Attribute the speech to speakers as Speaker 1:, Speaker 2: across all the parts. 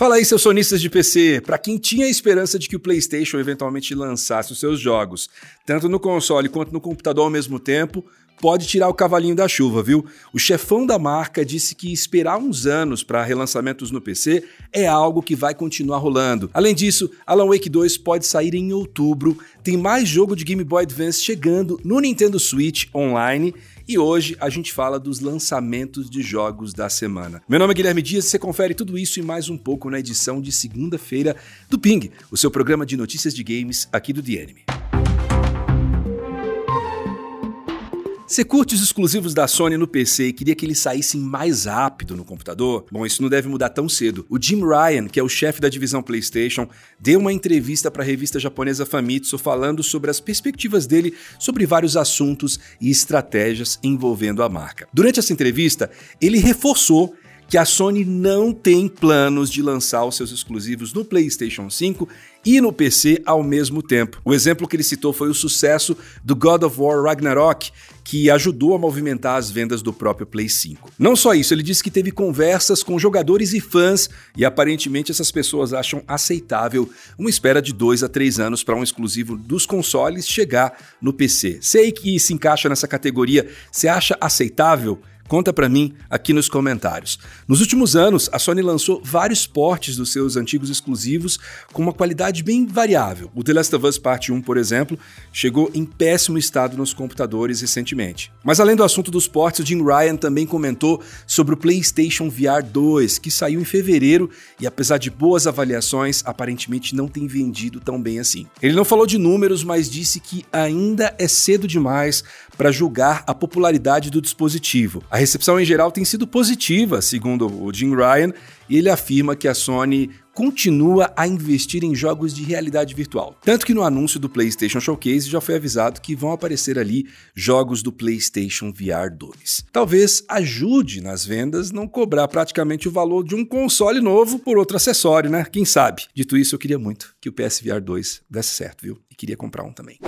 Speaker 1: Fala aí, seus sonistas de PC. Para quem tinha a esperança de que o PlayStation eventualmente lançasse os seus jogos, tanto no console quanto no computador ao mesmo tempo, pode tirar o cavalinho da chuva, viu? O chefão da marca disse que esperar uns anos para relançamentos no PC é algo que vai continuar rolando. Além disso, Alan Wake 2 pode sair em outubro. Tem mais jogo de Game Boy Advance chegando no Nintendo Switch online e hoje a gente fala dos lançamentos de jogos da semana. Meu nome é Guilherme Dias e você confere tudo isso e mais um pouco na edição de segunda-feira do Ping, o seu programa de notícias de games aqui do The Anime. Você curte os exclusivos da Sony no PC e queria que eles saíssem mais rápido no computador? Bom, isso não deve mudar tão cedo. O Jim Ryan, que é o chefe da divisão PlayStation, deu uma entrevista para a revista japonesa Famitsu falando sobre as perspectivas dele sobre vários assuntos e estratégias envolvendo a marca. Durante essa entrevista, ele reforçou que a Sony não tem planos de lançar os seus exclusivos no PlayStation 5 e no PC ao mesmo tempo. O exemplo que ele citou foi o sucesso do God of War Ragnarok, que ajudou a movimentar as vendas do próprio Play 5. Não só isso, ele disse que teve conversas com jogadores e fãs e aparentemente essas pessoas acham aceitável uma espera de dois a três anos para um exclusivo dos consoles chegar no PC. Sei que se encaixa nessa categoria, você acha aceitável? Conta para mim aqui nos comentários. Nos últimos anos, a Sony lançou vários portes dos seus antigos exclusivos com uma qualidade bem variável. O The Last of Us Parte 1, por exemplo, chegou em péssimo estado nos computadores recentemente. Mas além do assunto dos portes, o Jim Ryan também comentou sobre o PlayStation VR 2, que saiu em fevereiro e apesar de boas avaliações, aparentemente não tem vendido tão bem assim. Ele não falou de números, mas disse que ainda é cedo demais para julgar a popularidade do dispositivo. A recepção em geral tem sido positiva, segundo o Jim Ryan, e ele afirma que a Sony continua a investir em jogos de realidade virtual. Tanto que no anúncio do PlayStation Showcase já foi avisado que vão aparecer ali jogos do PlayStation VR 2. Talvez ajude nas vendas não cobrar praticamente o valor de um console novo por outro acessório, né? Quem sabe? Dito isso, eu queria muito que o PSVR 2 desse certo, viu? E queria comprar um também.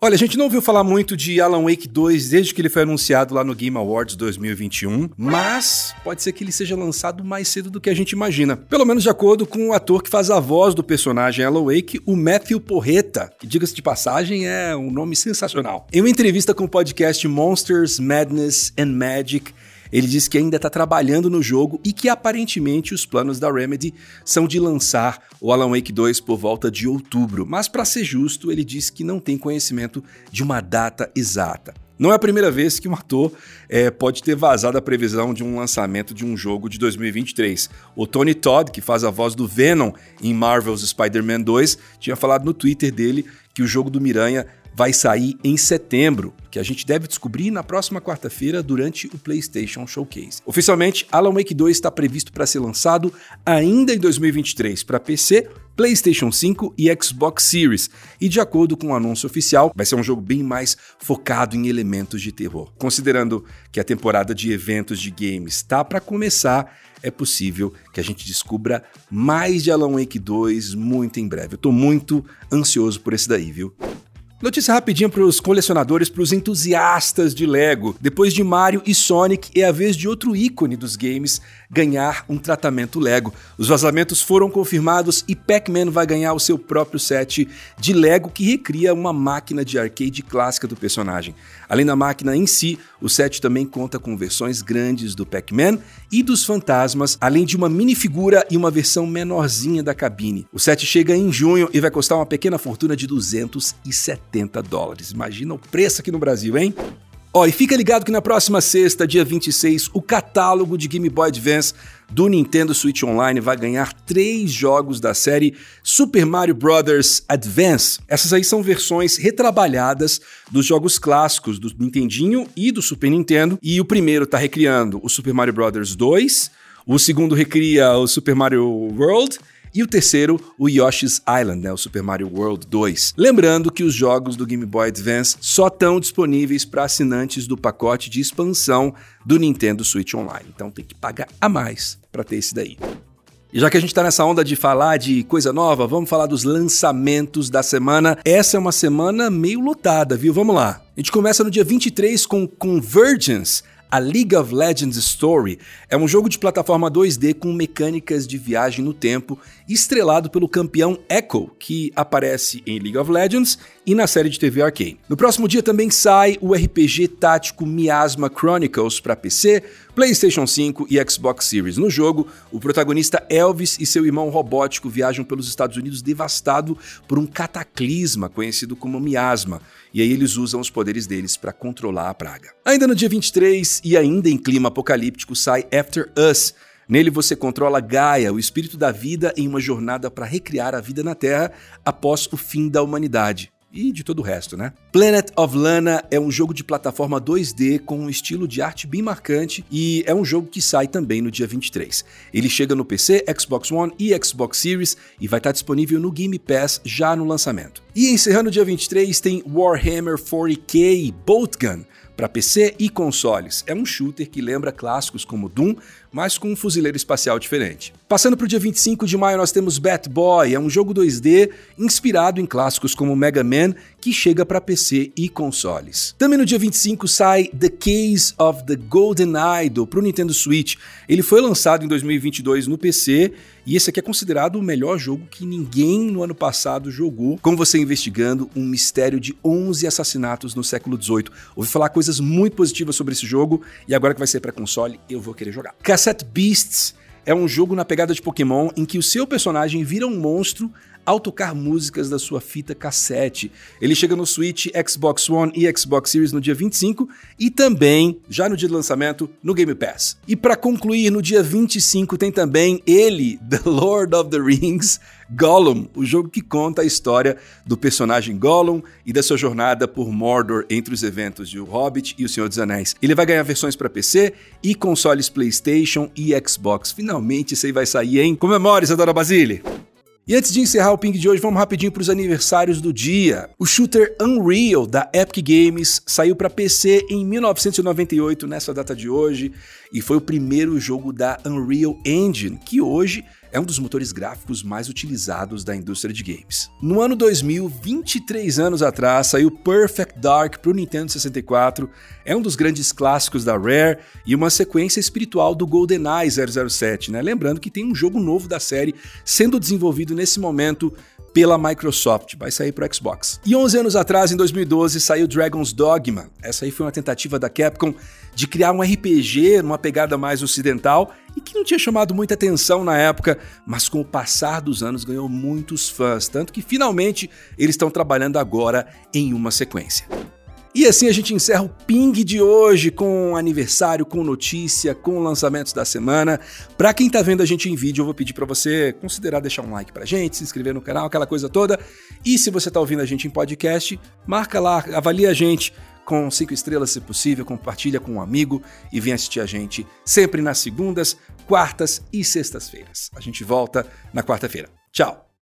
Speaker 1: Olha, a gente não ouviu falar muito de Alan Wake 2 desde que ele foi anunciado lá no Game Awards 2021, mas pode ser que ele seja lançado mais cedo do que a gente imagina. Pelo menos de acordo com o ator que faz a voz do personagem Alan Wake, o Matthew Porreta, que diga-se de passagem é um nome sensacional. Em uma entrevista com o podcast Monsters, Madness and Magic, ele diz que ainda está trabalhando no jogo e que aparentemente os planos da Remedy são de lançar o Alan Wake 2 por volta de outubro, mas para ser justo, ele diz que não tem conhecimento de uma data exata. Não é a primeira vez que um ator é, pode ter vazado a previsão de um lançamento de um jogo de 2023. O Tony Todd, que faz a voz do Venom em Marvel's Spider-Man 2, tinha falado no Twitter dele que o jogo do Miranha vai sair em setembro, que a gente deve descobrir na próxima quarta-feira durante o PlayStation Showcase. Oficialmente, Alan Wake 2 está previsto para ser lançado ainda em 2023 para PC, PlayStation 5 e Xbox Series, e de acordo com o anúncio oficial, vai ser um jogo bem mais focado em elementos de terror. Considerando que a temporada de eventos de games está para começar, é possível que a gente descubra mais de Alan Wake 2 muito em breve. Eu tô muito ansioso por esse daí, viu? Notícia rapidinha para os colecionadores, para os entusiastas de Lego. Depois de Mario e Sonic, é a vez de outro ícone dos games ganhar um tratamento Lego. Os vazamentos foram confirmados e Pac-Man vai ganhar o seu próprio set de Lego que recria uma máquina de arcade clássica do personagem. Além da máquina em si, o set também conta com versões grandes do Pac-Man e dos fantasmas, além de uma minifigura e uma versão menorzinha da cabine. O set chega em junho e vai custar uma pequena fortuna de 270 70 dólares. Imagina o preço aqui no Brasil, hein? Ó, e fica ligado que na próxima sexta, dia 26, o catálogo de Game Boy Advance do Nintendo Switch Online vai ganhar três jogos da série Super Mario Bros. Advance. Essas aí são versões retrabalhadas dos jogos clássicos do Nintendinho e do Super Nintendo. E o primeiro está recriando o Super Mario Bros. 2, o segundo recria o Super Mario World e o terceiro, o Yoshi's Island, né, o Super Mario World 2. Lembrando que os jogos do Game Boy Advance só estão disponíveis para assinantes do pacote de expansão do Nintendo Switch Online. Então tem que pagar a mais para ter esse daí. E já que a gente está nessa onda de falar de coisa nova, vamos falar dos lançamentos da semana. Essa é uma semana meio lotada, viu? Vamos lá. A gente começa no dia 23 com Convergence, A League of Legends Story é um jogo de plataforma 2D com mecânicas de viagem no tempo, estrelado pelo campeão Echo, que aparece em League of Legends e na série de TV Arcane. No próximo dia também sai o RPG tático Miasma Chronicles para PC, PlayStation 5 e Xbox Series. No jogo, o protagonista Elvis e seu irmão robótico viajam pelos Estados Unidos devastado por um cataclisma conhecido como miasma, e aí eles usam os poderes deles para controlar a praga. Ainda no dia 23 e ainda em clima apocalíptico sai After Us. Nele você controla Gaia, o espírito da vida, em uma jornada para recriar a vida na Terra após o fim da humanidade e de todo o resto, né? Planet of Lana é um jogo de plataforma 2D com um estilo de arte bem marcante e é um jogo que sai também no dia 23. Ele chega no PC, Xbox One e Xbox Series e vai estar disponível no Game Pass já no lançamento. E encerrando o dia 23 tem Warhammer 40k Bolt Gun para PC e consoles. É um shooter que lembra clássicos como Doom, mas com um fuzileiro espacial diferente. Passando para o dia 25 de maio, nós temos Bat Boy, é um jogo 2D inspirado em clássicos como Mega Man, que chega para PC e consoles. Também no dia 25 sai The Case of the Golden Idol para o Nintendo Switch. Ele foi lançado em 2022 no PC e esse aqui é considerado o melhor jogo que ninguém no ano passado jogou, com você investigando um mistério de 11 assassinatos no século XVIII. Ouvi falar coisas muito positivas sobre esse jogo e agora que vai ser para console, eu vou querer jogar. Cassette Beasts é um jogo na pegada de Pokémon em que o seu personagem vira um monstro ao tocar músicas da sua fita cassete. Ele chega no Switch, Xbox One e Xbox Series no dia 25 e também, já no dia do lançamento, no Game Pass. E para concluir, no dia 25 tem também ele, The Lord of the Rings, Gollum, o jogo que conta a história do personagem Gollum e da sua jornada por Mordor entre os eventos de O Hobbit e O Senhor dos Anéis. Ele vai ganhar versões para PC e consoles PlayStation e Xbox. Finalmente isso aí vai sair, hein? Comemore, Isadora Basile! E antes de encerrar o ping de hoje, vamos rapidinho para os aniversários do dia. O shooter Unreal da Epic Games saiu para PC em 1998, nessa data de hoje, e foi o primeiro jogo da Unreal Engine, que hoje é um dos motores gráficos mais utilizados da indústria de games. No ano 2000, 23 anos atrás, saiu Perfect Dark para o Nintendo 64, é um dos grandes clássicos da Rare e uma sequência espiritual do GoldenEye 007, né? Lembrando que tem um jogo novo da série sendo desenvolvido nesse momento pela Microsoft, vai sair para o Xbox. E 11 anos atrás, em 2012, saiu Dragon's Dogma. Essa aí foi uma tentativa da Capcom de criar um RPG numa pegada mais ocidental e que não tinha chamado muita atenção na época, mas com o passar dos anos ganhou muitos fãs, tanto que finalmente eles estão trabalhando agora em uma sequência. E assim a gente encerra o Ping de hoje com aniversário, com notícia, com lançamentos da semana. Para quem tá vendo a gente em vídeo, eu vou pedir para você considerar deixar um like pra gente, se inscrever no canal, aquela coisa toda. E se você tá ouvindo a gente em podcast, marca lá, avalia a gente com cinco estrelas se possível, compartilha com um amigo e vem assistir a gente sempre nas segundas, quartas e sextas-feiras. A gente volta na quarta-feira. Tchau!